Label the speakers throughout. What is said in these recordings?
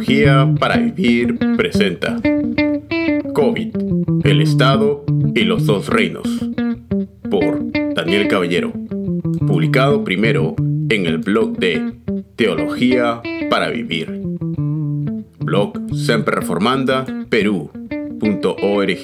Speaker 1: Teología para Vivir presenta. COVID, el Estado y los dos reinos, por Daniel Caballero, publicado primero en el blog de Teología para Vivir, blog Reformanda Perú.org.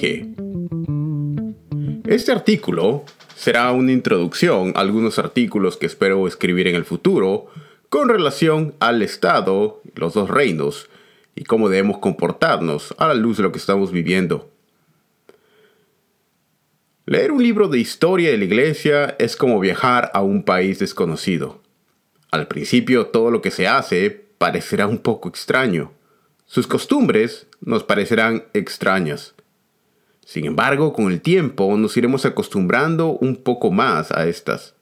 Speaker 1: Este artículo será una introducción a algunos artículos que espero escribir en el futuro con relación al Estado, los dos reinos, y cómo debemos comportarnos a la luz de lo que estamos viviendo. Leer un libro de historia de la iglesia es como viajar a un país desconocido. Al principio todo lo que se hace parecerá un poco extraño. Sus costumbres nos parecerán extrañas. Sin embargo, con el tiempo nos iremos acostumbrando un poco más a estas.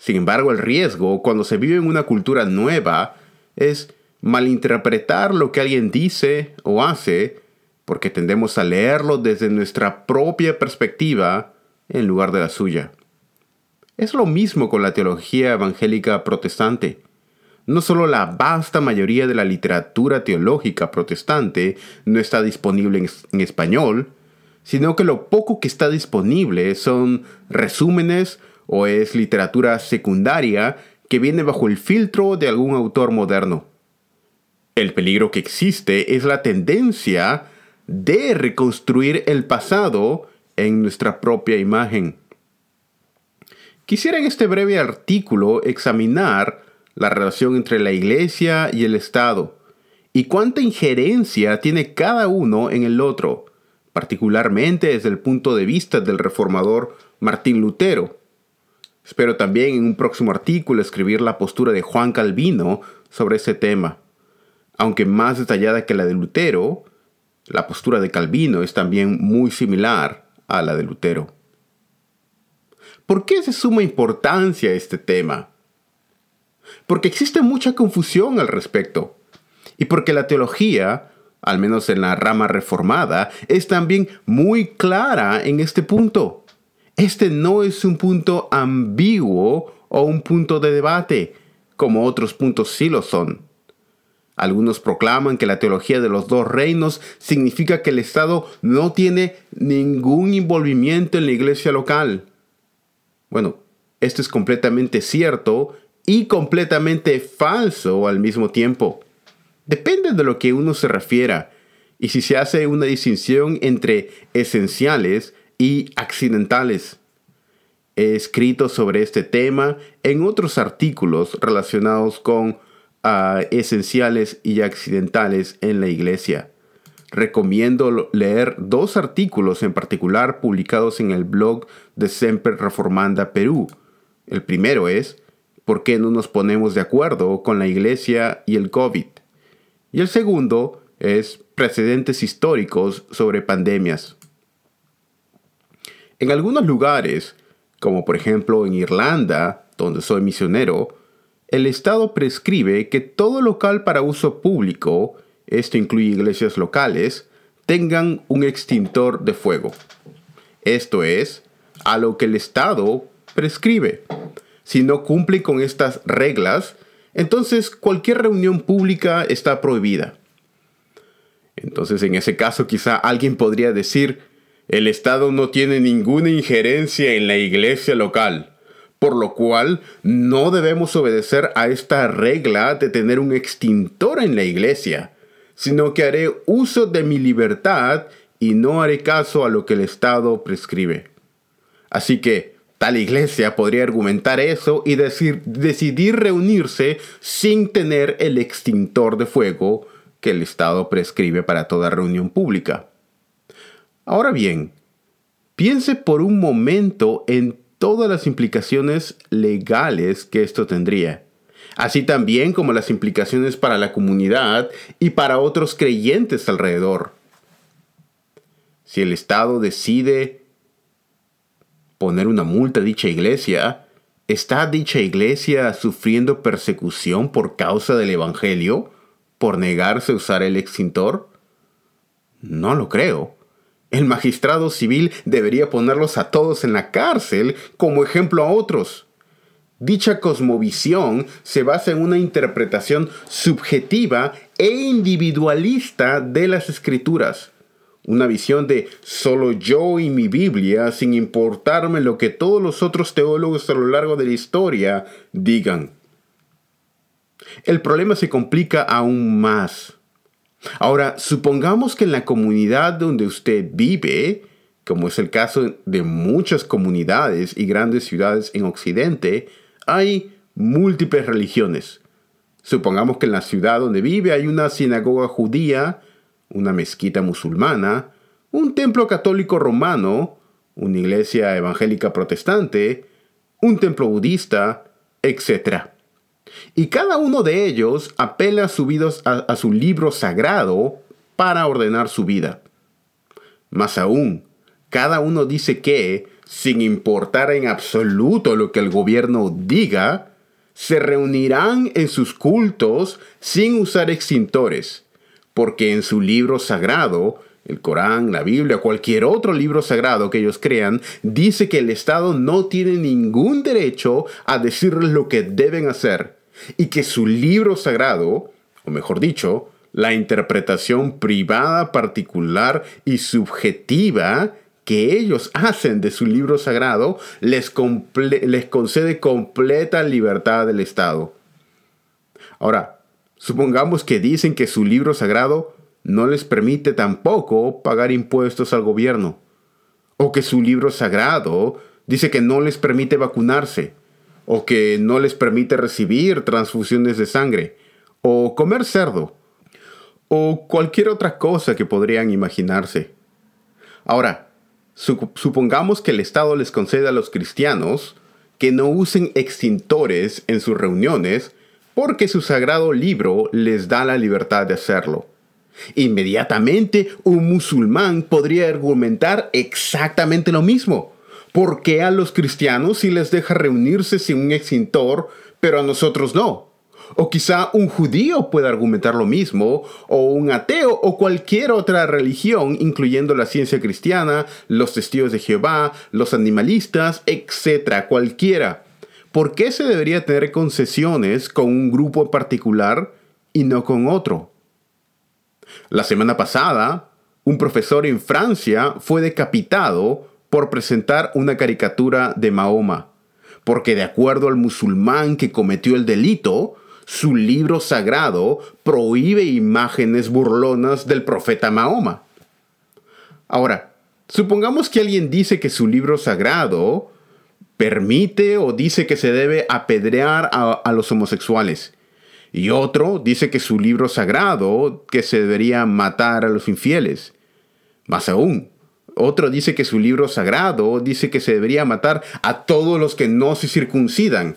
Speaker 1: Sin embargo, el riesgo cuando se vive en una cultura nueva es malinterpretar lo que alguien dice o hace porque tendemos a leerlo desde nuestra propia perspectiva en lugar de la suya. Es lo mismo con la teología evangélica protestante. No solo la vasta mayoría de la literatura teológica protestante no está disponible en, español, sino que lo poco que está disponible son resúmenes o es literatura secundaria que viene bajo el filtro de algún autor moderno. El peligro que existe es la tendencia de reconstruir el pasado en nuestra propia imagen. Quisiera en este breve artículo examinar la relación entre la Iglesia y el Estado y cuánta injerencia tiene cada uno en el otro, particularmente desde el punto de vista del reformador Martín Lutero. Espero también en un próximo artículo escribir la postura de Juan Calvino sobre ese tema. Aunque más detallada que la de Lutero, la postura de Calvino es también muy similar a la de Lutero. ¿Por qué es de suma importancia este tema? Porque existe mucha confusión al respecto y porque la teología, al menos en la rama reformada, es también muy clara en este punto. Este no es un punto ambiguo o un punto de debate, como otros puntos sí lo son. Algunos proclaman que la teología de los dos reinos significa que el Estado no tiene ningún envolvimiento en la iglesia local. Bueno, esto es completamente cierto y completamente falso al mismo tiempo. Depende de lo que uno se refiera y si se hace una distinción entre esenciales y accidentales. He escrito sobre este tema en otros artículos relacionados con ah, esenciales y accidentales en la iglesia. Recomiendo leer dos artículos en particular publicados en el blog de Semper Reformanda Perú. El primero es ¿Por qué no nos ponemos de acuerdo con la iglesia y el COVID? Y el segundo es Precedentes históricos sobre pandemias. En algunos lugares, como por ejemplo en Irlanda, donde soy misionero, el Estado prescribe que todo local para uso público, esto incluye iglesias locales, tengan un extintor de fuego. Esto es, a lo que el Estado prescribe. Si no cumple con estas reglas, entonces cualquier reunión pública está prohibida. Entonces en ese caso quizá alguien podría decir, el Estado no tiene ninguna injerencia en la iglesia local, por lo cual no debemos obedecer a esta regla de tener un extintor en la iglesia, sino que haré uso de mi libertad y no haré caso a lo que el Estado prescribe. Así que tal iglesia podría argumentar eso y decir, decidir reunirse sin tener el extintor de fuego que el Estado prescribe para toda reunión pública. Ahora bien, piense por un momento en todas las implicaciones legales que esto tendría, así también como las implicaciones para la comunidad y para otros creyentes alrededor. Si el Estado decide poner una multa a dicha iglesia, ¿está dicha iglesia sufriendo persecución por causa del Evangelio, por negarse a usar el extintor? No lo creo. El magistrado civil debería ponerlos a todos en la cárcel como ejemplo a otros. Dicha cosmovisión se basa en una interpretación subjetiva e individualista de las escrituras. Una visión de solo yo y mi Biblia sin importarme lo que todos los otros teólogos a lo largo de la historia digan. El problema se complica aún más. Ahora, supongamos que en la comunidad donde usted vive, como es el caso de muchas comunidades y grandes ciudades en Occidente, hay múltiples religiones. Supongamos que en la ciudad donde vive hay una sinagoga judía, una mezquita musulmana, un templo católico romano, una iglesia evangélica protestante, un templo budista, etc. Y cada uno de ellos apela a, a su libro sagrado para ordenar su vida. Más aún, cada uno dice que, sin importar en absoluto lo que el gobierno diga, se reunirán en sus cultos sin usar extintores, porque en su libro sagrado, el Corán, la Biblia, cualquier otro libro sagrado que ellos crean, dice que el Estado no tiene ningún derecho a decirles lo que deben hacer, y que su libro sagrado, o mejor dicho, la interpretación privada, particular y subjetiva que ellos hacen de su libro sagrado les, les concede completa libertad del Estado. Ahora, supongamos que dicen que su libro sagrado no les permite tampoco pagar impuestos al gobierno, o que su libro sagrado dice que no les permite vacunarse, o que no les permite recibir transfusiones de sangre, o comer cerdo, o cualquier otra cosa que podrían imaginarse. Ahora, Supongamos que el Estado les concede a los cristianos que no usen extintores en sus reuniones porque su sagrado libro les da la libertad de hacerlo. Inmediatamente un musulmán podría argumentar exactamente lo mismo. ¿Por qué a los cristianos sí les deja reunirse sin un extintor, pero a nosotros no? O quizá un judío pueda argumentar lo mismo, o un ateo, o cualquier otra religión, incluyendo la ciencia cristiana, los testigos de Jehová, los animalistas, etc. Cualquiera. ¿Por qué se debería tener concesiones con un grupo particular y no con otro? La semana pasada, un profesor en Francia fue decapitado por presentar una caricatura de Mahoma, porque de acuerdo al musulmán que cometió el delito, su libro sagrado prohíbe imágenes burlonas del profeta Mahoma. Ahora, supongamos que alguien dice que su libro sagrado permite o dice que se debe apedrear a, los homosexuales. Y otro dice que su libro sagrado que se debería matar a los infieles. Más aún, otro dice que su libro sagrado dice que se debería matar a todos los que no se circuncidan.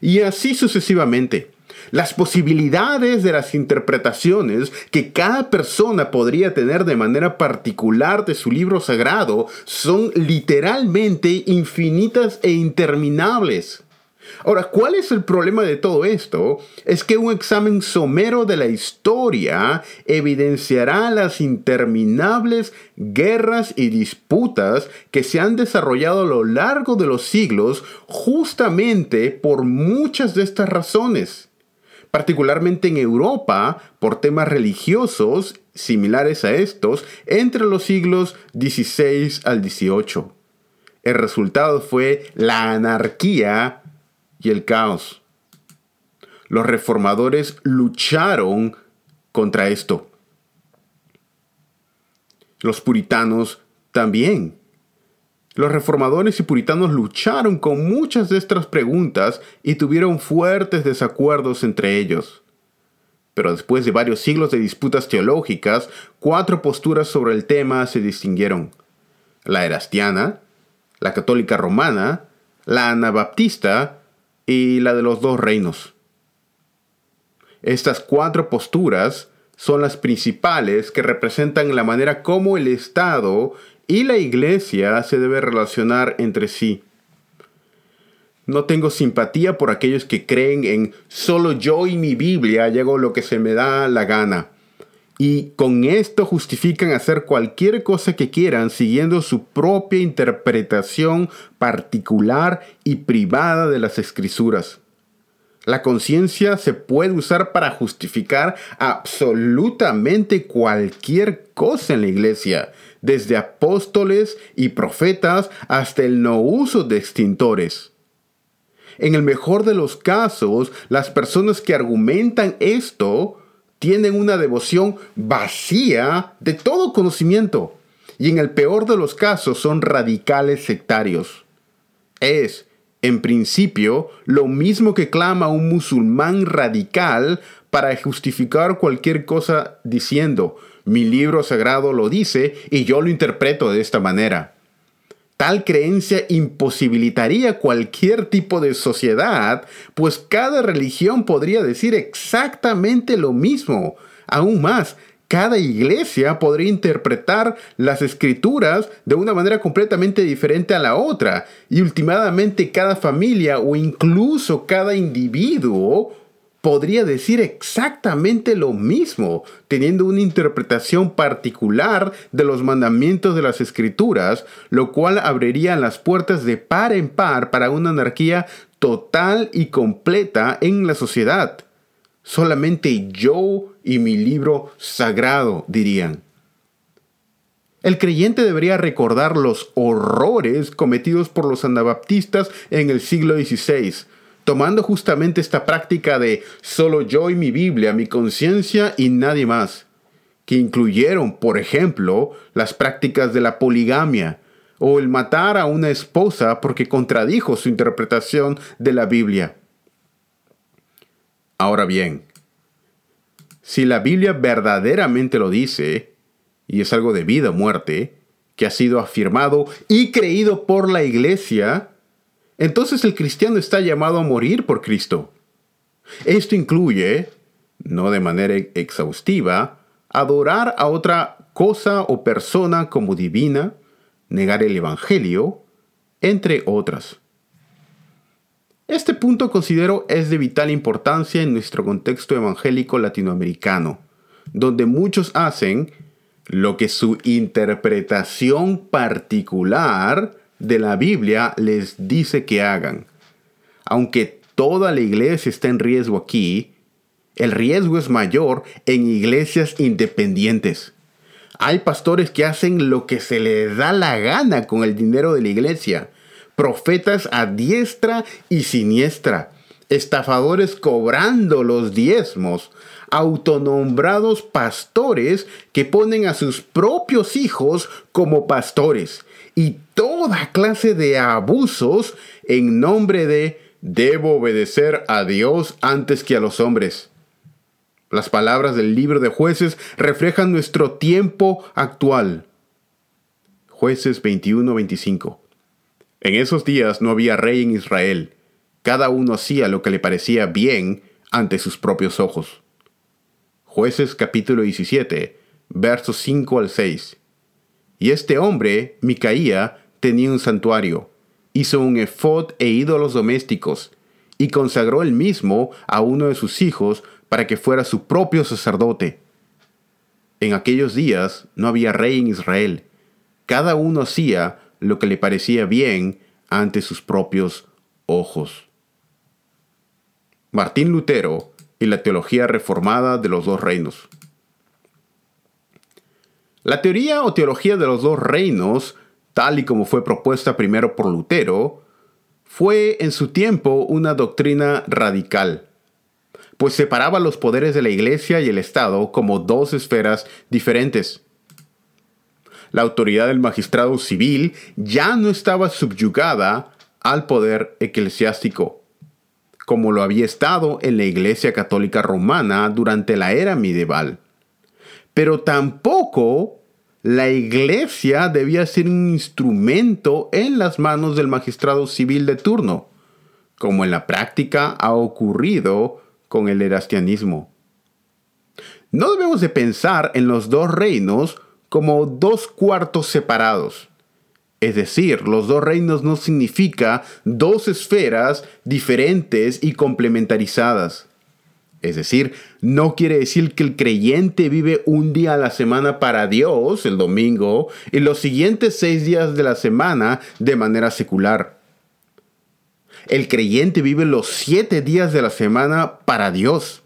Speaker 1: Y así sucesivamente. Las posibilidades de las interpretaciones que cada persona podría tener de manera particular de su libro sagrado son literalmente infinitas e interminables. Ahora, ¿cuál es el problema de todo esto? Es que un examen somero de la historia evidenciará las interminables guerras y disputas que se han desarrollado a lo largo de los siglos justamente por muchas de estas razones particularmente en Europa, por temas religiosos similares a estos, entre los siglos XVI al XVIII. El resultado fue la anarquía y el caos. Los reformadores lucharon contra esto. Los puritanos también. Los reformadores y puritanos lucharon con muchas de estas preguntas y tuvieron fuertes desacuerdos entre ellos. Pero después de varios siglos de disputas teológicas, cuatro posturas sobre el tema se distinguieron. La erastiana, la católica romana, la anabaptista y la de los dos reinos. Estas cuatro posturas son las principales que representan la manera como el Estado y la iglesia se debe relacionar entre sí. No tengo simpatía por aquellos que creen en solo yo y mi Biblia llego lo que se me da la gana. Y con esto justifican hacer cualquier cosa que quieran siguiendo su propia interpretación particular y privada de las escrituras. La conciencia se puede usar para justificar absolutamente cualquier cosa en la iglesia, desde apóstoles y profetas hasta el no uso de extintores. En el mejor de los casos, las personas que argumentan esto tienen una devoción vacía de todo conocimiento y en el peor de los casos son radicales sectarios. Es, en principio, lo mismo que clama un musulmán radical para justificar cualquier cosa diciendo, mi libro sagrado lo dice y yo lo interpreto de esta manera. Tal creencia imposibilitaría cualquier tipo de sociedad, pues cada religión podría decir exactamente lo mismo. Aún más, cada iglesia podría interpretar las escrituras de una manera completamente diferente a la otra, y últimamente cada familia o incluso cada individuo podría decir exactamente lo mismo, teniendo una interpretación particular de los mandamientos de las escrituras, lo cual abriría las puertas de par en par para una anarquía total y completa en la sociedad. Solamente yo y mi libro sagrado, dirían. El creyente debería recordar los horrores cometidos por los anabaptistas en el siglo XVI, tomando justamente esta práctica de solo yo y mi Biblia, mi conciencia y nadie más, que incluyeron, por ejemplo, las prácticas de la poligamia o el matar a una esposa porque contradijo su interpretación de la Biblia. Ahora bien, si la Biblia verdaderamente lo dice, y es algo de vida o muerte, que ha sido afirmado y creído por la iglesia, entonces el cristiano está llamado a morir por Cristo. Esto incluye, no de manera exhaustiva, adorar a otra cosa o persona como divina, negar el Evangelio, entre otras. Este punto considero es de vital importancia en nuestro contexto evangélico latinoamericano, donde muchos hacen lo que su interpretación particular de la Biblia les dice que hagan. Aunque toda la iglesia está en riesgo aquí, el riesgo es mayor en iglesias independientes. Hay pastores que hacen lo que se les da la gana con el dinero de la iglesia. Profetas a diestra y siniestra. Estafadores cobrando los diezmos. Autonombrados pastores que ponen a sus propios hijos como pastores y toda clase de abusos en nombre de debo obedecer a Dios antes que a los hombres. Las palabras del libro de jueces reflejan nuestro tiempo actual. Jueces 21-25. En esos días no había rey en Israel. Cada uno hacía lo que le parecía bien ante sus propios ojos. Jueces capítulo 17, versos 5 al 6. Y este hombre, Micaía, tenía un santuario, hizo un efod e ídolos domésticos, y consagró él mismo a uno de sus hijos para que fuera su propio sacerdote. En aquellos días no había rey en Israel. Cada uno hacía lo que le parecía bien ante sus propios ojos. Martín Lutero y la teología reformada de los dos reinos. La teoría o teología de los dos reinos, tal y como fue propuesta primero por Lutero, fue en su tiempo una doctrina radical, pues separaba los poderes de la Iglesia y el Estado como dos esferas diferentes. La autoridad del magistrado civil ya no estaba subyugada al poder eclesiástico, como lo había estado en la Iglesia Católica Romana durante la era medieval pero tampoco la iglesia debía ser un instrumento en las manos del magistrado civil de turno, como en la práctica ha ocurrido con el erastianismo. No debemos de pensar en los dos reinos como dos cuartos separados. Es decir, los dos reinos no significa dos esferas diferentes y complementarizadas. Es decir, no quiere decir que el creyente vive un día a la semana para Dios, el domingo, y los siguientes seis días de la semana de manera secular. El creyente vive los siete días de la semana para Dios.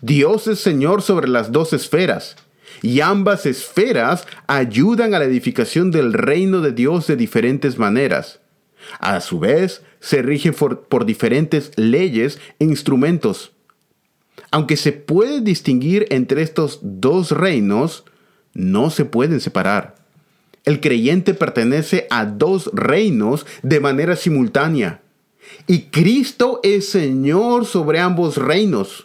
Speaker 1: Dios es Señor sobre las dos esferas, y ambas esferas ayudan a la edificación del reino de Dios de diferentes maneras. A su vez, se rigen por, por diferentes leyes e instrumentos. Aunque se puede distinguir entre estos dos reinos, no se pueden separar. El creyente pertenece a dos reinos de manera simultánea. Y Cristo es Señor sobre ambos reinos.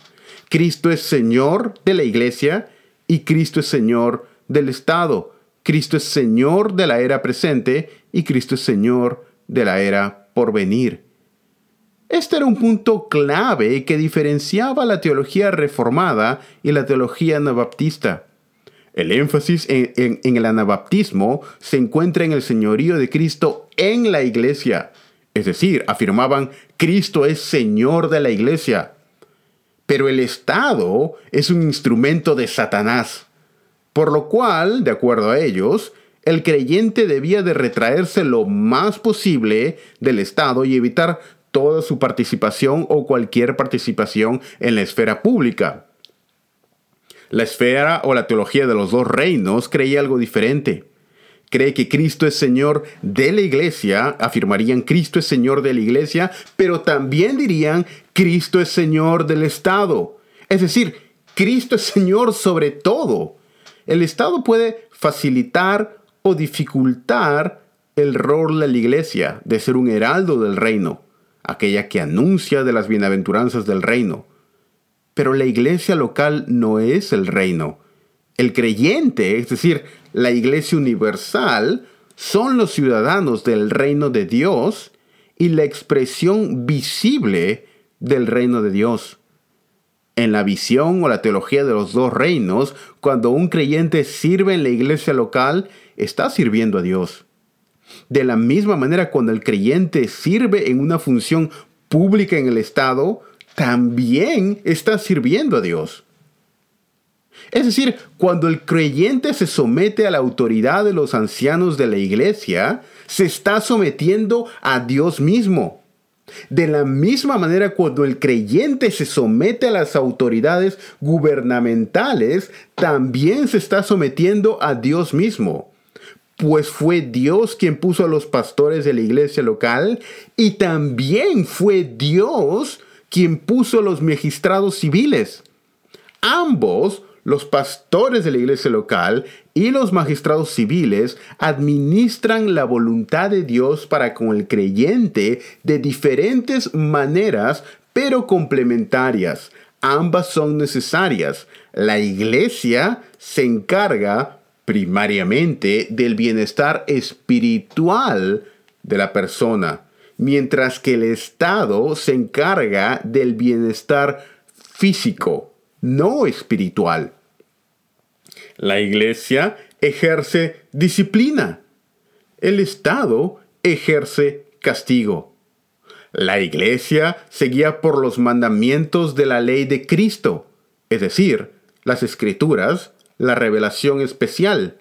Speaker 1: Cristo es Señor de la iglesia y Cristo es Señor del Estado. Cristo es Señor de la era presente y Cristo es Señor de la era por venir. Este era un punto clave que diferenciaba la teología reformada y la teología anabaptista. El énfasis en, el anabaptismo se encuentra en el señorío de Cristo en la iglesia. Es decir, afirmaban, Cristo es Señor de la iglesia. Pero el Estado es un instrumento de Satanás. Por lo cual, de acuerdo a ellos, el creyente debía de retraerse lo más posible del Estado y evitar toda su participación o cualquier participación en la esfera pública. La esfera o la teología de los dos reinos creía algo diferente. Cree que Cristo es Señor de la iglesia, afirmarían Cristo es Señor de la iglesia, pero también dirían Cristo es Señor del Estado. Es decir, Cristo es Señor sobre todo. El Estado puede facilitar o dificultar el rol de la iglesia de ser un heraldo del reino aquella que anuncia de las bienaventuranzas del reino. Pero la iglesia local no es el reino. El creyente, es decir, la iglesia universal, son los ciudadanos del reino de Dios y la expresión visible del reino de Dios. En la visión o la teología de los dos reinos, cuando un creyente sirve en la iglesia local, está sirviendo a Dios. De la misma manera, cuando el creyente sirve en una función pública en el Estado, también está sirviendo a Dios. Es decir, cuando el creyente se somete a la autoridad de los ancianos de la iglesia, se está sometiendo a Dios mismo. De la misma manera, cuando el creyente se somete a las autoridades gubernamentales, también se está sometiendo a Dios mismo pues fue Dios quien puso a los pastores de la iglesia local y también fue Dios quien puso a los magistrados civiles. Ambos, los pastores de la iglesia local y los magistrados civiles, administran la voluntad de Dios para con el creyente de diferentes maneras, pero complementarias. Ambas son necesarias. La iglesia se encarga primariamente del bienestar espiritual de la persona, mientras que el Estado se encarga del bienestar físico, no espiritual. La Iglesia ejerce disciplina. El Estado ejerce castigo. La Iglesia se guía por los mandamientos de la ley de Cristo, es decir, las escrituras, la revelación especial.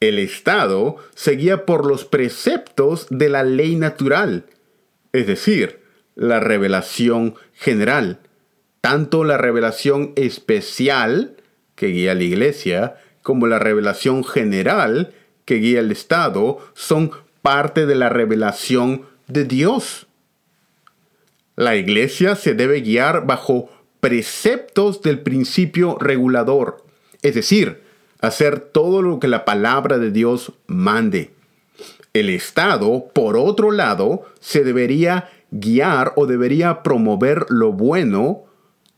Speaker 1: El Estado seguía por los preceptos de la ley natural, es decir, la revelación general. Tanto la revelación especial, que guía la Iglesia, como la revelación general, que guía el Estado, son parte de la revelación de Dios. La Iglesia se debe guiar bajo preceptos del principio regulador, es decir, hacer todo lo que la palabra de Dios mande. El Estado, por otro lado, se debería guiar o debería promover lo bueno,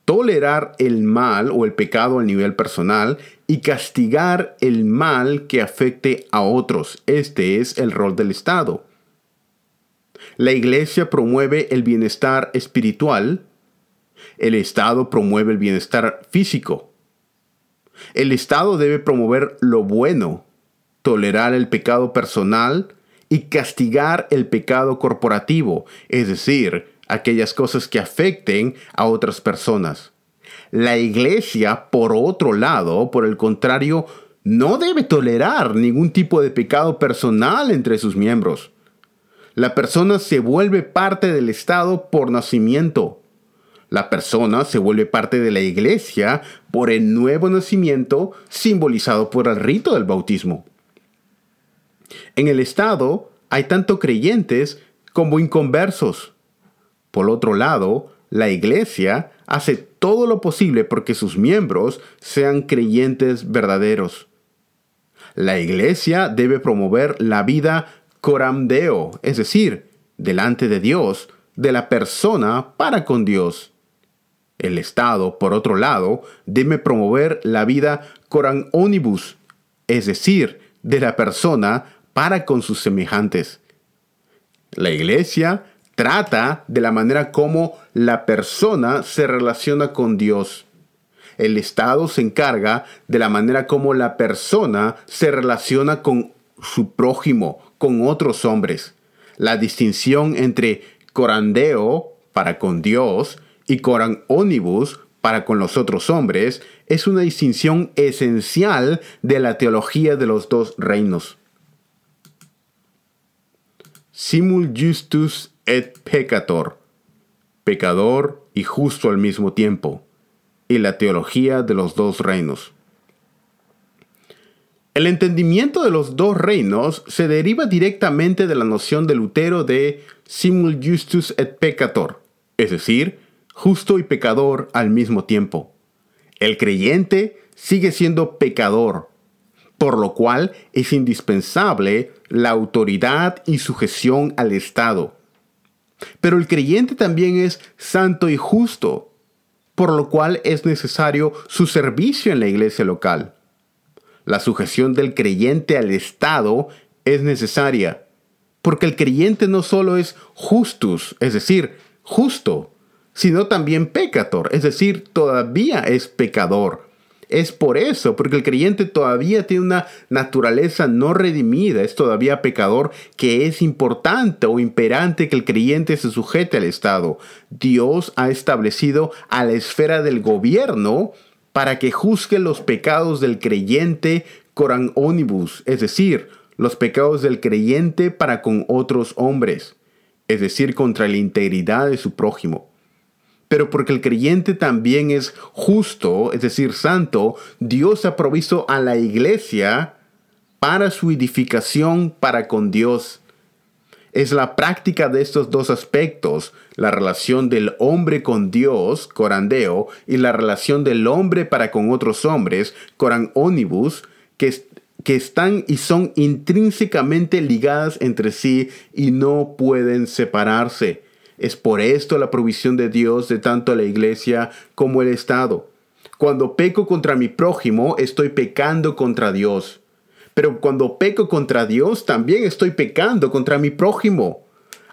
Speaker 1: tolerar el mal o el pecado a nivel personal y castigar el mal que afecte a otros. Este es el rol del Estado. La iglesia promueve el bienestar espiritual, el Estado promueve el bienestar físico. El Estado debe promover lo bueno, tolerar el pecado personal y castigar el pecado corporativo, es decir, aquellas cosas que afecten a otras personas. La iglesia, por otro lado, por el contrario, no debe tolerar ningún tipo de pecado personal entre sus miembros. La persona se vuelve parte del Estado por nacimiento. La persona se vuelve parte de la iglesia por el nuevo nacimiento simbolizado por el rito del bautismo. En el Estado hay tanto creyentes como inconversos. Por otro lado, la iglesia hace todo lo posible porque sus miembros sean creyentes verdaderos. La iglesia debe promover la vida coramdeo, es decir, delante de Dios, de la persona para con Dios. El Estado, por otro lado, debe promover la vida coran es decir, de la persona para con sus semejantes. La iglesia trata de la manera como la persona se relaciona con Dios. El Estado se encarga de la manera como la persona se relaciona con su prójimo, con otros hombres. La distinción entre corandeo para con Dios y coran para con los otros hombres es una distinción esencial de la teología de los dos reinos simul justus et peccator, pecador y justo al mismo tiempo, y la teología de los dos reinos. El entendimiento de los dos reinos se deriva directamente de la noción de Lutero de simul justus et peccator, es decir, justo y pecador al mismo tiempo. El creyente sigue siendo pecador, por lo cual es indispensable la autoridad y sujeción al Estado. Pero el creyente también es santo y justo, por lo cual es necesario su servicio en la iglesia local. La sujeción del creyente al Estado es necesaria, porque el creyente no solo es justus, es decir, justo, sino también pecator, es decir, todavía es pecador. Es por eso, porque el creyente todavía tiene una naturaleza no redimida, es todavía pecador, que es importante o imperante que el creyente se sujete al Estado. Dios ha establecido a la esfera del gobierno para que juzgue los pecados del creyente coran onibus, es decir, los pecados del creyente para con otros hombres, es decir, contra la integridad de su prójimo pero porque el creyente también es justo, es decir, santo, Dios ha provisto a la iglesia para su edificación para con Dios. Es la práctica de estos dos aspectos, la relación del hombre con Dios, corandeo, y la relación del hombre para con otros hombres, coran que, que están y son intrínsecamente ligadas entre sí y no pueden separarse. Es por esto la provisión de Dios de tanto la iglesia como el Estado. Cuando peco contra mi prójimo, estoy pecando contra Dios. Pero cuando peco contra Dios, también estoy pecando contra mi prójimo.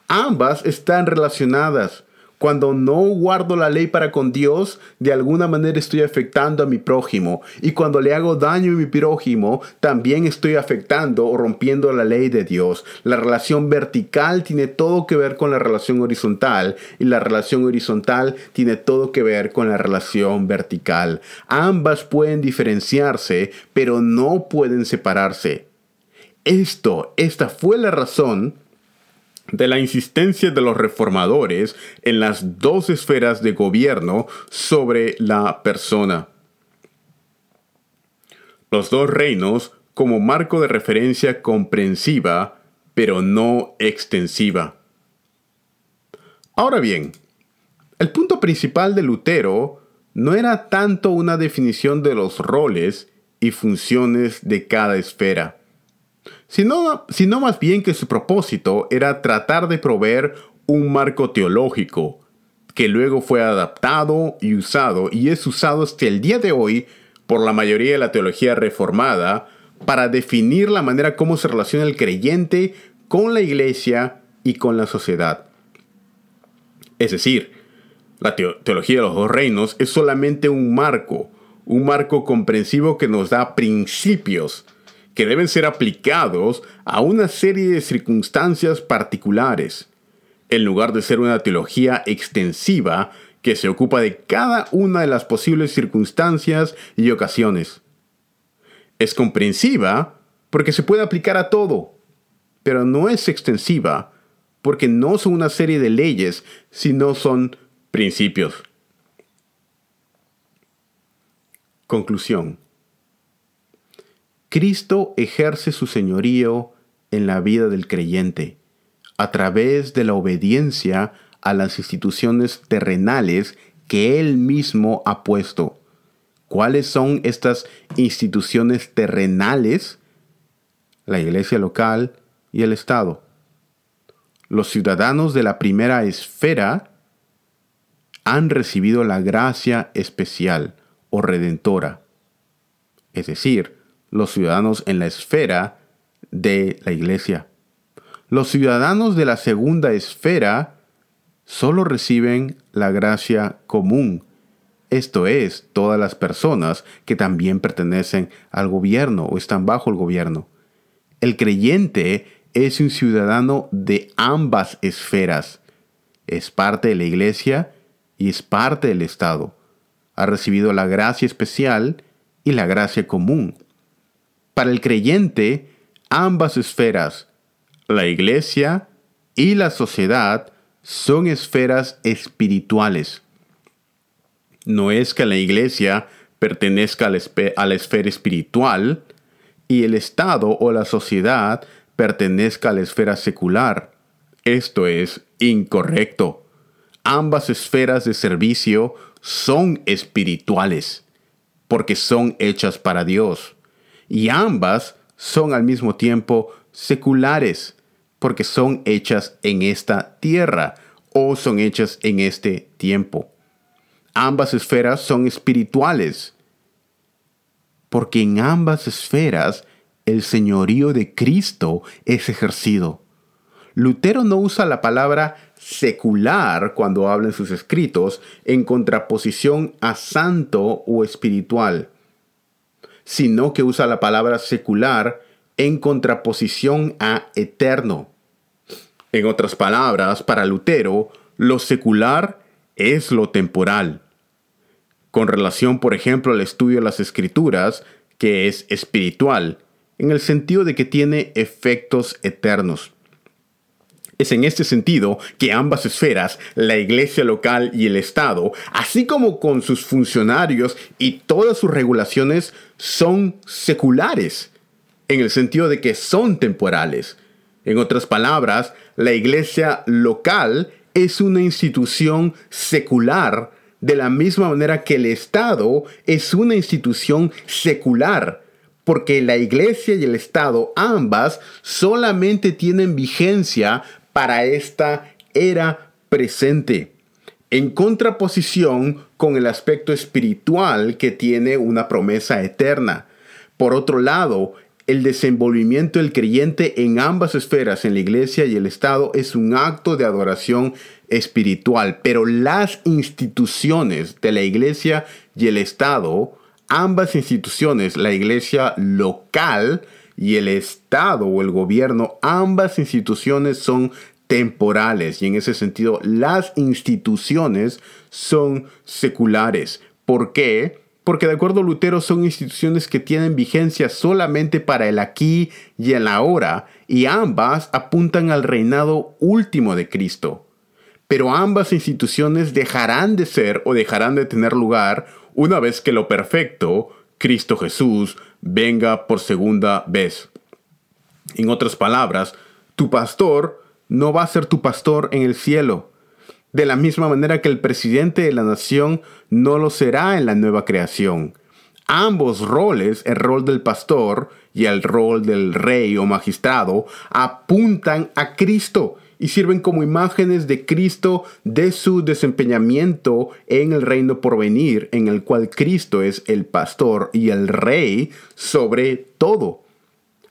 Speaker 1: Ambas están relacionadas. Cuando no guardo la ley para con Dios, de alguna manera estoy afectando a mi prójimo. Y cuando le hago daño a mi prójimo, también estoy afectando o rompiendo la ley de Dios. La relación vertical tiene todo que ver con la relación horizontal y la relación horizontal tiene todo que ver con la relación vertical. Ambas pueden diferenciarse, pero no pueden separarse. Esto, esta fue la razón de la insistencia de los reformadores en las dos esferas de gobierno sobre la persona. Los dos reinos como marco de referencia comprensiva, pero no extensiva. Ahora bien, el punto principal de Lutero no era tanto una definición de los roles y funciones de cada esfera sino, sino más bien que su propósito era tratar de proveer un marco teológico, que luego fue adaptado y usado y es usado hasta el día de hoy por la mayoría de la teología reformada para definir la manera como se relaciona el creyente con la iglesia y con la sociedad. Es decir, la teología de los dos reinos es solamente un marco, un marco comprensivo que nos da principios que deben ser aplicados a una serie de circunstancias particulares, en lugar de ser una teología extensiva que se ocupa de cada una de las posibles circunstancias y ocasiones. Es comprensiva porque se puede aplicar a todo, pero no es extensiva porque no son una serie de leyes, sino son principios. Conclusión. Cristo ejerce su señorío en la vida del creyente a través de la obediencia a las instituciones terrenales que Él mismo ha puesto. ¿Cuáles son estas instituciones terrenales? La iglesia local y el Estado. Los ciudadanos de la primera esfera han recibido la gracia especial o redentora, es decir, los ciudadanos en la esfera de la iglesia. Los ciudadanos de la segunda esfera solo reciben la gracia común, esto es, todas las personas que también pertenecen al gobierno o están bajo el gobierno. El creyente es un ciudadano de ambas esferas. Es parte de la iglesia y es parte del Estado. Ha recibido la gracia especial y la gracia común. Para el creyente, ambas esferas, la iglesia y la sociedad, son esferas espirituales. No es que la iglesia pertenezca a la, esfera espiritual y el Estado o la sociedad pertenezca a la esfera secular. Esto es incorrecto. Ambas esferas de servicio son espirituales, porque son hechas para Dios y ambas son al mismo tiempo seculares, porque son hechas en esta tierra o son hechas en este tiempo. Ambas esferas son espirituales, porque en ambas esferas el señorío de Cristo es ejercido. Lutero no usa la palabra secular cuando habla en sus escritos en contraposición a santo o espiritual sino que usa la palabra secular en contraposición a eterno. En otras palabras, para Lutero, lo secular es lo temporal. Con relación, por ejemplo, al estudio de las escrituras, que es espiritual, en el sentido de que tiene efectos eternos. Es en este sentido que ambas esferas, la iglesia local y el Estado, así como con sus funcionarios y todas sus regulaciones, son seculares, en el sentido de que son temporales. En otras palabras, la iglesia local es una institución secular de la misma manera que el Estado es una institución secular porque la iglesia y el Estado ambas solamente tienen vigencia para esta era presente, en contraposición con el aspecto espiritual que tiene una promesa eterna. Por otro lado, el desenvolvimiento del creyente en ambas esferas, en la iglesia y el Estado, es un acto de adoración espiritual, pero las instituciones de la iglesia y el Estado, ambas instituciones, la iglesia local, y el Estado o el gobierno, ambas instituciones son temporales y en ese sentido las instituciones son seculares. ¿Por qué? Porque de acuerdo a Lutero son instituciones que tienen vigencia solamente para el aquí y el ahora y ambas apuntan al reinado último de Cristo. Pero ambas instituciones dejarán de ser o dejarán de tener lugar una vez que lo perfecto, Cristo Jesús, venga por segunda vez. En otras palabras, tu pastor no va a ser tu pastor en el cielo, de la misma manera que el presidente de la nación no lo será en la nueva creación. Ambos roles, el rol del pastor y el rol del rey o magistrado, apuntan a Cristo y sirven como imágenes de Cristo de su desempeñamiento en el reino por venir, en el cual Cristo es el pastor y el rey sobre todo.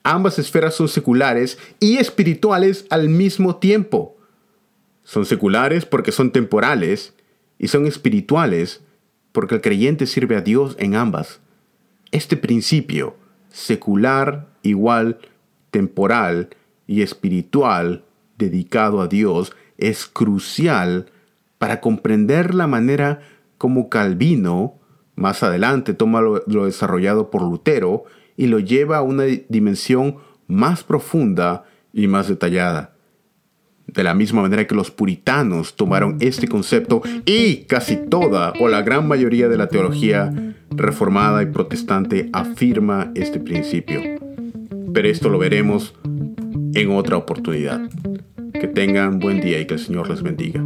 Speaker 1: Ambas esferas son seculares y espirituales al mismo tiempo. Son seculares porque son temporales y son espirituales porque el creyente sirve a Dios en ambas. Este principio, secular igual temporal y espiritual dedicado a Dios, es crucial para comprender la manera como Calvino, más adelante, toma lo, lo desarrollado por Lutero y lo lleva a una dimensión más profunda y más detallada. De la misma manera que los puritanos tomaron este concepto y casi toda o la gran mayoría de la teología reformada y protestante afirma este principio. Pero esto lo veremos en otra oportunidad. Que tengan buen día y que el Señor les bendiga.